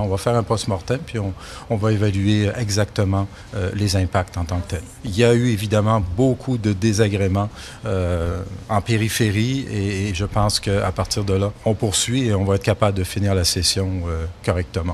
On va faire un post-mortem, puis on, va évaluer exactement euh, les impacts en tant que tels. Il y a eu évidemment beaucoup de désagréments euh, en périphérie et, je pense qu'à partir de là, on poursuit et on va être capable de finir la session euh, correctement.